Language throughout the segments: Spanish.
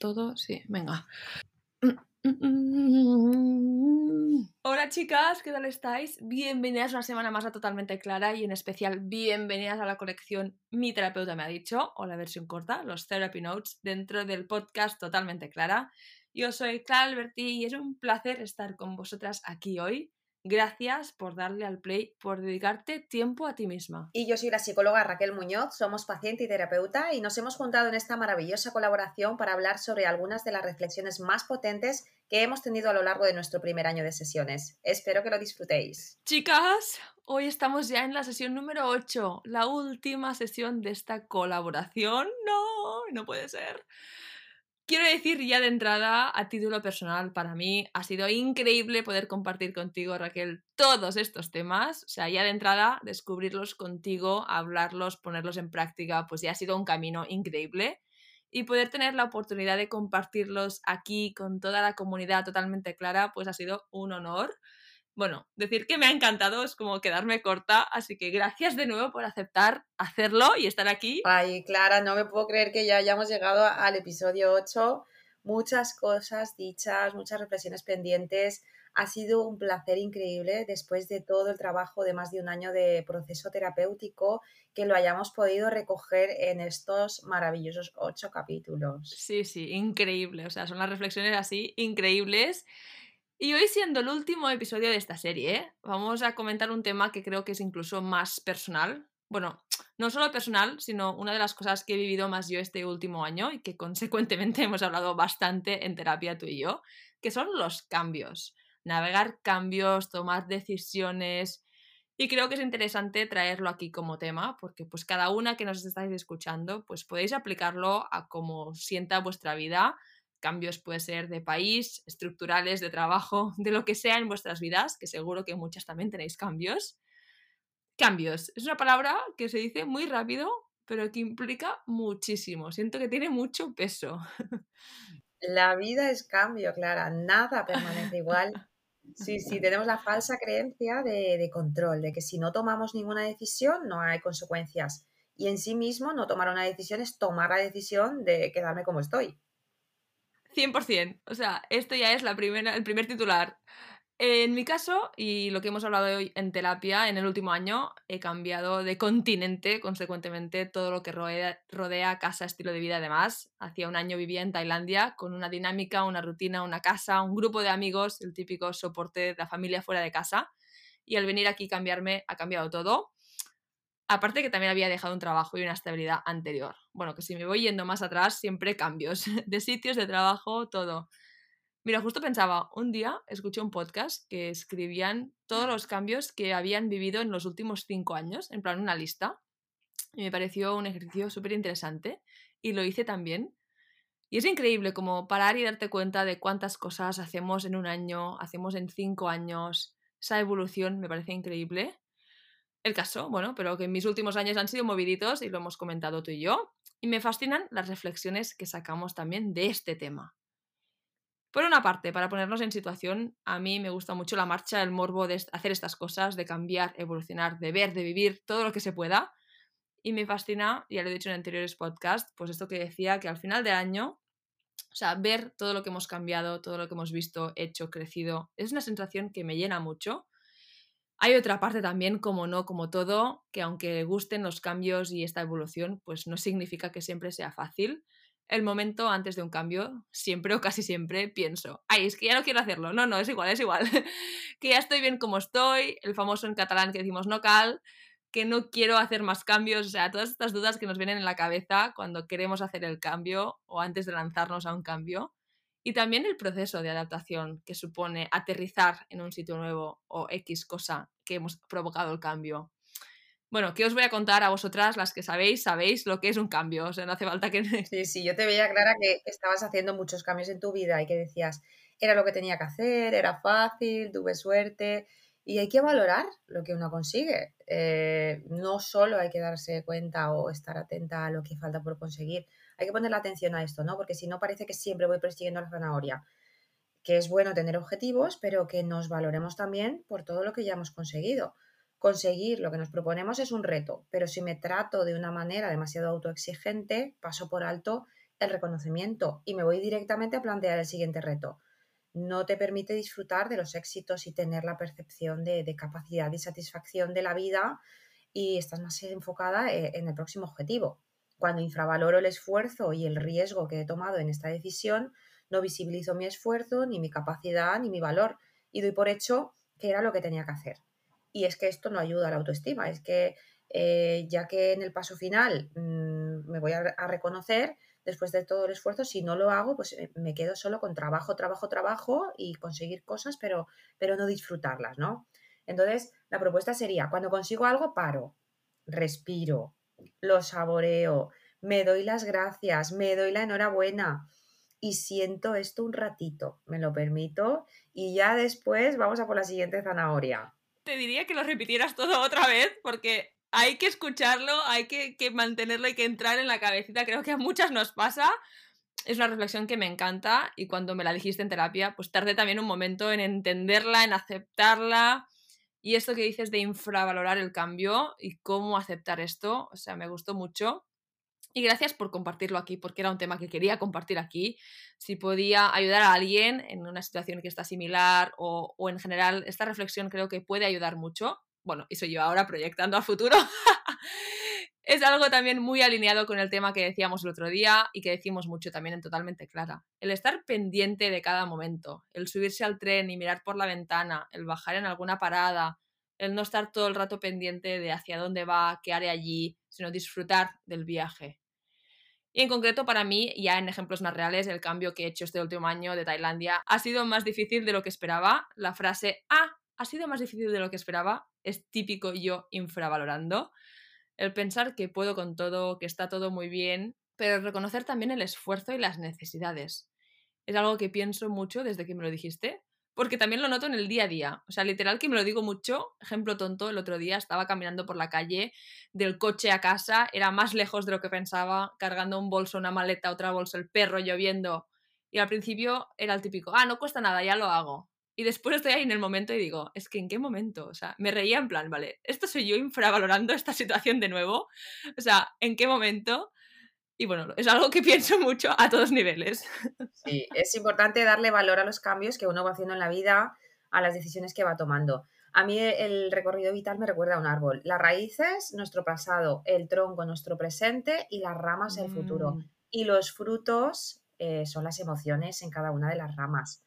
todo, sí, venga. Hola chicas, ¿qué tal estáis? Bienvenidas una semana más a Totalmente Clara y en especial bienvenidas a la colección Mi terapeuta me ha dicho, o la versión corta, los Therapy Notes, dentro del podcast Totalmente Clara. Yo soy Clara Alberti y es un placer estar con vosotras aquí hoy Gracias por darle al play, por dedicarte tiempo a ti misma. Y yo soy la psicóloga Raquel Muñoz, somos paciente y terapeuta y nos hemos juntado en esta maravillosa colaboración para hablar sobre algunas de las reflexiones más potentes que hemos tenido a lo largo de nuestro primer año de sesiones. Espero que lo disfrutéis. Chicas, hoy estamos ya en la sesión número 8, la última sesión de esta colaboración. No, no puede ser. Quiero decir ya de entrada, a título personal, para mí ha sido increíble poder compartir contigo, Raquel, todos estos temas. O sea, ya de entrada, descubrirlos contigo, hablarlos, ponerlos en práctica, pues ya ha sido un camino increíble. Y poder tener la oportunidad de compartirlos aquí con toda la comunidad totalmente clara, pues ha sido un honor bueno, decir que me ha encantado es como quedarme corta, así que gracias de nuevo por aceptar hacerlo y estar aquí. Ay, Clara, no me puedo creer que ya hayamos llegado al episodio 8. Muchas cosas dichas, muchas reflexiones pendientes. Ha sido un placer increíble después de todo el trabajo de más de un año de proceso terapéutico que lo hayamos podido recoger en estos maravillosos ocho capítulos. Sí, sí, increíble. O sea, son las reflexiones así increíbles y hoy siendo el último episodio de esta serie, vamos a comentar un tema que creo que es incluso más personal. Bueno, no solo personal, sino una de las cosas que he vivido más yo este último año y que consecuentemente hemos hablado bastante en terapia tú y yo, que son los cambios. Navegar cambios, tomar decisiones. Y creo que es interesante traerlo aquí como tema, porque pues cada una que nos estáis escuchando, pues podéis aplicarlo a cómo sienta vuestra vida Cambios puede ser de país, estructurales, de trabajo, de lo que sea en vuestras vidas, que seguro que muchas también tenéis cambios. Cambios. Es una palabra que se dice muy rápido, pero que implica muchísimo. Siento que tiene mucho peso. La vida es cambio, Clara. Nada permanece igual. Sí, sí, tenemos la falsa creencia de, de, control, de que si no tomamos ninguna decisión no hay consecuencias. Y en sí mismo no tomar una decisión es tomar la decisión de quedarme como estoy. 100%. O sea, esto ya es la primera, el primer titular. En mi caso, y lo que hemos hablado hoy en terapia, en el último año he cambiado de continente, consecuentemente, todo lo que rodea, rodea casa, estilo de vida, además. Hacía un año vivía en Tailandia con una dinámica, una rutina, una casa, un grupo de amigos, el típico soporte de la familia fuera de casa. Y al venir aquí cambiarme, ha cambiado todo. Aparte que también había dejado un trabajo y una estabilidad anterior. Bueno, que si me voy yendo más atrás, siempre cambios de sitios, de trabajo, todo. Mira, justo pensaba, un día escuché un podcast que escribían todos los cambios que habían vivido en los últimos cinco años, en plan una lista. Y me pareció un ejercicio súper interesante y lo hice también. Y es increíble como parar y darte cuenta de cuántas cosas hacemos en un año, hacemos en cinco años. Esa evolución me parece increíble el caso, bueno, pero que en mis últimos años han sido moviditos y lo hemos comentado tú y yo, y me fascinan las reflexiones que sacamos también de este tema. Por una parte, para ponernos en situación, a mí me gusta mucho la marcha, el morbo de hacer estas cosas, de cambiar, evolucionar, de ver, de vivir todo lo que se pueda. Y me fascina, ya lo he dicho en anteriores podcasts, pues esto que decía que al final del año, o sea, ver todo lo que hemos cambiado, todo lo que hemos visto, hecho, crecido, es una sensación que me llena mucho hay otra parte también, como no, como todo, que aunque gusten los cambios y esta evolución, pues no significa que siempre sea fácil. El momento antes de un cambio, siempre o casi siempre pienso, ay, es que ya no quiero hacerlo. No, no, es igual, es igual. que ya estoy bien como estoy, el famoso en catalán que decimos no cal, que no quiero hacer más cambios, o sea, todas estas dudas que nos vienen en la cabeza cuando queremos hacer el cambio o antes de lanzarnos a un cambio y también el proceso de adaptación que supone aterrizar en un sitio nuevo o X cosa que hemos provocado el cambio. Bueno, ¿qué os voy a contar a vosotras, las que sabéis, sabéis lo que es un cambio? O sea, no hace falta que... Sí, sí, yo te veía clara que estabas haciendo muchos cambios en tu vida y que decías, era lo que tenía que hacer, era fácil, tuve suerte. Y hay que valorar lo que uno consigue. Eh, no solo hay que darse cuenta o estar atenta a lo que falta por conseguir, hay que poner la atención a esto, ¿no? Porque si no parece que siempre voy persiguiendo la zanahoria. Que es bueno tener objetivos, pero que nos valoremos también por todo lo que ya hemos conseguido. Conseguir lo que nos proponemos es un reto, pero si me trato de una manera demasiado autoexigente, paso por alto el reconocimiento y me voy directamente a plantear el siguiente reto. No te permite disfrutar de los éxitos y tener la percepción de, capacidad y satisfacción de la vida y estás más enfocada eh, en el próximo objetivo. Cuando infravaloro el esfuerzo y el riesgo que he tomado en esta decisión, no visibilizo mi esfuerzo, ni mi capacidad, ni mi valor y doy por hecho que era lo que tenía que hacer. Y es que esto no ayuda a la autoestima, es que eh, ya que en el paso final mm, me voy a, reconocer, después de todo el esfuerzo, si no lo hago, pues eh, me quedo solo con trabajo, trabajo, trabajo y conseguir cosas, pero, pero no disfrutarlas, ¿no? Entonces, la propuesta sería, cuando consigo algo, paro, respiro, lo saboreo, me doy las gracias, me doy la enhorabuena y siento esto un ratito, me lo permito y ya después vamos a por la siguiente zanahoria. Te diría que lo repitieras todo otra vez porque hay que escucharlo, hay que, mantenerlo, hay que entrar en la cabecita. Creo que a muchas nos pasa. Es una reflexión que me encanta y cuando me la dijiste en terapia, pues tardé también un momento en entenderla, en aceptarla. Y esto que dices de infravalorar el cambio y cómo aceptar esto, o sea, me gustó mucho. Y gracias por compartirlo aquí, porque era un tema que quería compartir aquí. Si podía ayudar a alguien en una situación que está similar o, o en general, esta reflexión creo que puede ayudar mucho bueno, y soy yo ahora proyectando a futuro, es algo también muy alineado con el tema que decíamos el otro día y que decimos mucho también en Totalmente Clara. El estar pendiente de cada momento, el subirse al tren y mirar por la ventana, el bajar en alguna parada, el no estar todo el rato pendiente de hacia dónde va, qué haré allí, sino disfrutar del viaje. Y en concreto para mí, ya en ejemplos más reales, el cambio que he hecho este último año de Tailandia ha sido más difícil de lo que esperaba. La frase, ah, ha sido más difícil de lo que esperaba. Es típico yo infravalorando. El pensar que puedo con todo, que está todo muy bien, pero reconocer también el esfuerzo y las necesidades. Es algo que pienso mucho desde que me lo dijiste, porque también lo noto en el día a día. O sea, literal que me lo digo mucho. Ejemplo tonto, el otro día estaba caminando por la calle del coche a casa, era más lejos de lo que pensaba, cargando un bolso, una maleta, otra bolsa, el perro lloviendo. Y al principio era el típico, ah, no cuesta nada, ya lo hago. Y después estoy ahí en el momento y digo, es que ¿en qué momento? O sea, me reía en plan, vale, ¿esto soy yo infravalorando esta situación de nuevo? O sea, ¿en qué momento? Y bueno, es algo que pienso mucho a todos niveles. Sí, es importante darle valor a los cambios que uno va haciendo en la vida, a las decisiones que va tomando. A mí el recorrido vital me recuerda a un árbol. Las raíces, nuestro pasado, el tronco, nuestro presente y las ramas, el futuro. Mm. Y los frutos eh, son las emociones en cada una de las ramas.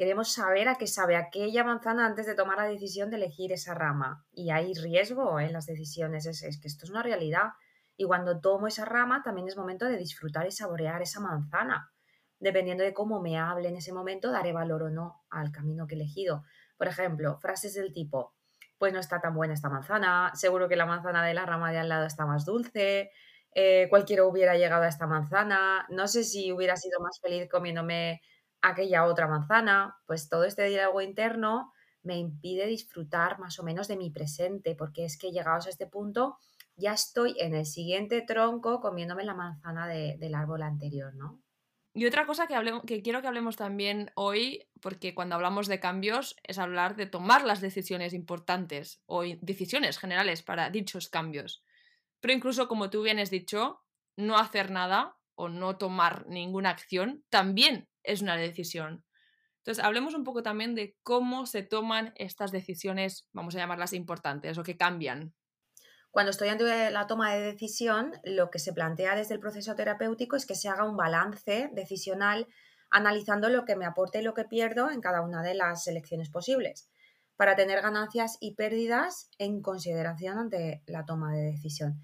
Queremos saber a qué sabe aquella manzana antes de tomar la decisión de elegir esa rama. Y hay riesgo en las decisiones, es, que esto es una realidad. Y cuando tomo esa rama, también es momento de disfrutar y saborear esa manzana. Dependiendo de cómo me hable en ese momento, daré valor o no al camino que he elegido. Por ejemplo, frases del tipo, pues no está tan buena esta manzana, seguro que la manzana de la rama de al lado está más dulce, eh, cualquiera hubiera llegado a esta manzana, no sé si hubiera sido más feliz comiéndome aquella otra manzana, pues todo este diálogo interno me impide disfrutar más o menos de mi presente, porque es que llegados a este punto ya estoy en el siguiente tronco comiéndome la manzana del árbol anterior, ¿no? Y otra cosa que, que quiero que hablemos también hoy, porque cuando hablamos de cambios es hablar de tomar las decisiones importantes o decisiones generales para dichos cambios. Pero incluso, como tú bien has dicho, no hacer nada o no tomar ninguna acción también es una decisión. Entonces, hablemos un poco también de cómo se toman estas decisiones, vamos a llamarlas importantes o que cambian. Cuando estoy ante la toma de decisión, lo que se plantea desde el proceso terapéutico es que se haga un balance decisional analizando lo que me aporta y lo que pierdo en cada una de las elecciones posibles, para tener ganancias y pérdidas en consideración ante la toma de decisión.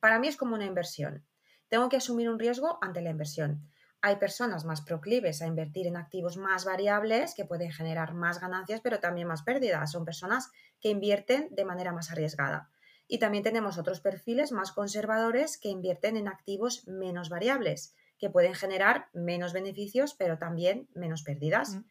Para mí es como una inversión. Tengo que asumir un riesgo ante la inversión. Hay personas más proclives a invertir en activos más variables que pueden generar más ganancias, pero también más pérdidas. Son personas que invierten de manera más arriesgada. Y también tenemos otros perfiles más conservadores que invierten en activos menos variables, que pueden generar menos beneficios, pero también menos pérdidas. Mm.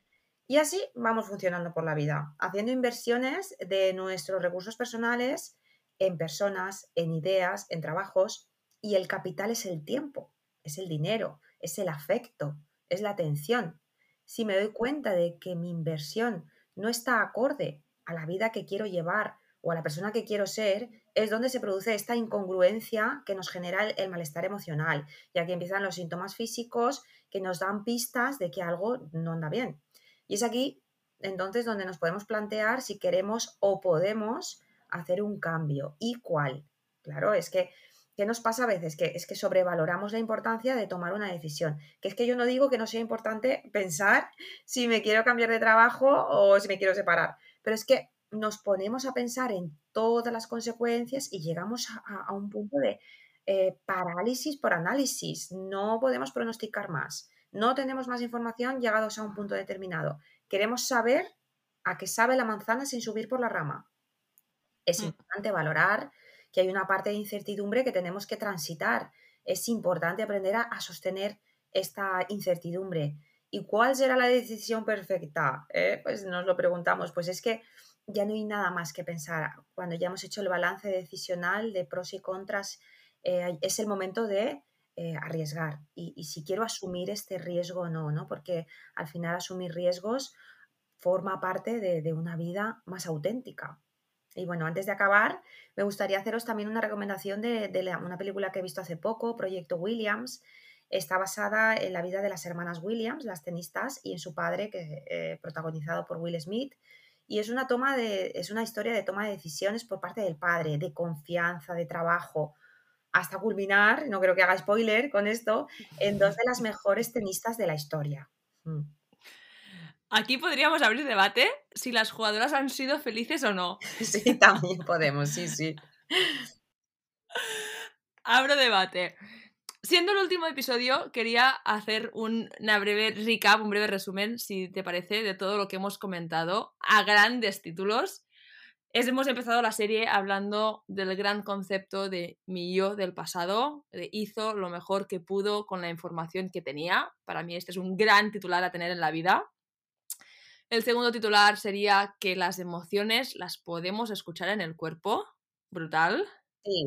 Y así vamos funcionando por la vida, haciendo inversiones de nuestros recursos personales en personas, en ideas, en trabajos, y el capital es el tiempo, es el dinero, es el afecto, es la atención. Si me doy cuenta de que mi inversión no está acorde a la vida que quiero llevar o a la persona que quiero ser, es donde se produce esta incongruencia que nos genera el, malestar emocional. Y aquí empiezan los síntomas físicos que nos dan pistas de que algo no anda bien. Y es aquí entonces donde nos podemos plantear si queremos o podemos hacer un cambio y cuál. Claro, es que ¿Qué nos pasa a veces? Que es que sobrevaloramos la importancia de tomar una decisión. Que es que yo no digo que no sea importante pensar si me quiero cambiar de trabajo o si me quiero separar, pero es que nos ponemos a pensar en todas las consecuencias y llegamos a, un punto de eh, parálisis por análisis. No podemos pronosticar más. No tenemos más información llegados a un punto determinado. Queremos saber a qué sabe la manzana sin subir por la rama. Es mm. importante valorar que hay una parte de incertidumbre que tenemos que transitar. Es importante aprender a, sostener esta incertidumbre. ¿Y cuál será la decisión perfecta? Eh, pues nos lo preguntamos. Pues es que ya no hay nada más que pensar. Cuando ya hemos hecho el balance decisional de pros y contras, eh, es el momento de eh, arriesgar. Y, si quiero asumir este riesgo o no, ¿no? Porque al final asumir riesgos forma parte de una vida más auténtica. Y bueno, antes de acabar, me gustaría haceros también una recomendación de, una película que he visto hace poco, Proyecto Williams. Está basada en la vida de las hermanas Williams, las tenistas, y en su padre, que eh, protagonizado por Will Smith. Y es una toma de, es una historia de toma de decisiones por parte del padre, de confianza, de trabajo, hasta culminar, no creo que haga spoiler con esto, en dos de las mejores tenistas de la historia. Mm. Aquí podríamos abrir debate si las jugadoras han sido felices o no. Sí, también podemos, sí, sí. Abro debate. Siendo el último episodio, quería hacer una breve recap, un breve resumen, si te parece, de todo lo que hemos comentado a grandes títulos. hemos empezado la serie hablando del gran concepto de mi yo del pasado, de hizo lo mejor que pudo con la información que tenía. Para mí este es un gran titular a tener en la vida. El segundo titular sería que las emociones las podemos escuchar en el cuerpo. Brutal. Sí.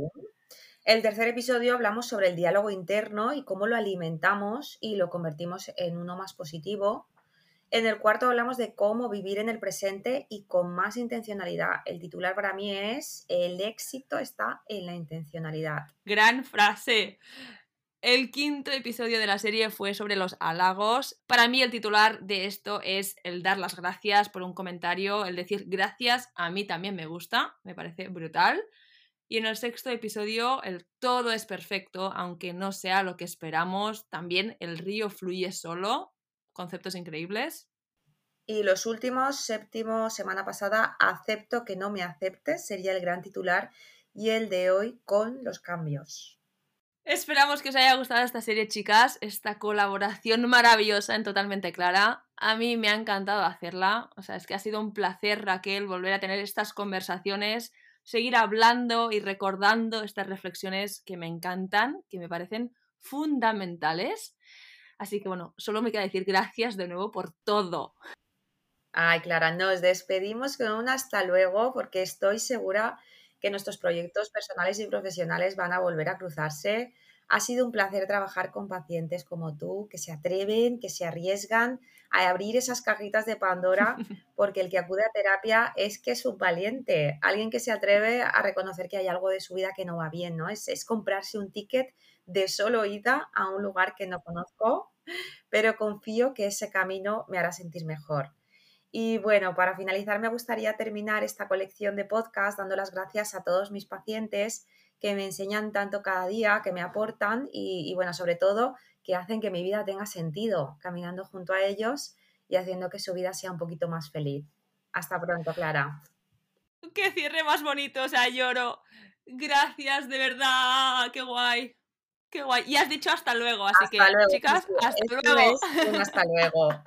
El tercer episodio hablamos sobre el diálogo interno y cómo lo alimentamos y lo convertimos en uno más positivo. En el cuarto hablamos de cómo vivir en el presente y con más intencionalidad. El titular para mí es El éxito está en la intencionalidad. Gran frase. El quinto episodio de la serie fue sobre los halagos. Para mí el titular de esto es el dar las gracias por un comentario, el decir gracias, a mí también me gusta, me parece brutal. Y en el sexto episodio, el todo es perfecto, aunque no sea lo que esperamos. También el río fluye solo, conceptos increíbles. Y los últimos, séptimo, semana pasada, acepto que no me aceptes, sería el gran titular. Y el de hoy con los cambios. Esperamos que os haya gustado esta serie, chicas, esta colaboración maravillosa en Totalmente Clara. A mí me ha encantado hacerla, o sea, es que ha sido un placer, Raquel, volver a tener estas conversaciones, seguir hablando y recordando estas reflexiones que me encantan, que me parecen fundamentales. Así que bueno, solo me queda decir gracias de nuevo por todo. Ay, Clara, nos despedimos con un hasta luego porque estoy segura que nuestros proyectos personales y profesionales van a volver a cruzarse. Ha sido un placer trabajar con pacientes como tú, que se atreven, que se arriesgan a abrir esas cajitas de Pandora, porque el que acude a terapia es que es un valiente, alguien que se atreve a reconocer que hay algo de su vida que no va bien, ¿no? Es, es comprarse un ticket de solo ida a un lugar que no conozco, pero confío que ese camino me hará sentir mejor. Y bueno, para finalizar me gustaría terminar esta colección de podcast dando las gracias a todos mis pacientes que me enseñan tanto cada día, que me aportan y, bueno, sobre todo que hacen que mi vida tenga sentido, caminando junto a ellos y haciendo que su vida sea un poquito más feliz. Hasta pronto, Clara. Qué cierre más bonito, o sea, lloro. Gracias, de verdad, qué guay. Qué guay. Y has dicho hasta luego, así que, chicas, hasta luego. hasta luego.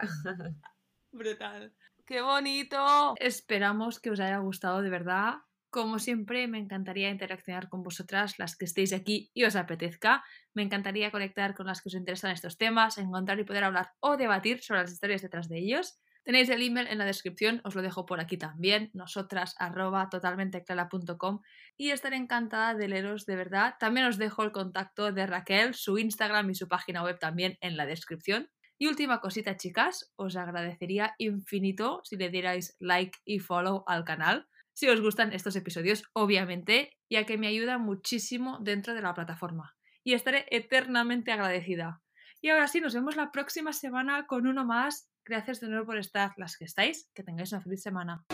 Brutal. ¡Qué bonito! Esperamos que os haya gustado de verdad. Como siempre, me encantaría interaccionar con vosotras, las que estéis aquí y os apetezca. Me encantaría conectar con las que os interesan estos temas, encontrar y poder hablar o debatir sobre las historias detrás de ellos. Tenéis el email en la descripción, os lo dejo por aquí también, nosotras arroba totalmenteclara.com y estaré encantada de leeros de verdad. También os dejo el contacto de Raquel, su Instagram y su página web también en la descripción. Y última cosita, chicas, os agradecería infinito si le dierais like y follow al canal. si os gustan estos episodios, obviamente, ya que me ayuda muchísimo dentro de la plataforma. Y estaré eternamente agradecida. Y ahora sí, nos vemos la próxima semana con uno más. Gracias de nuevo por estar las que estáis. Que tengáis una feliz semana.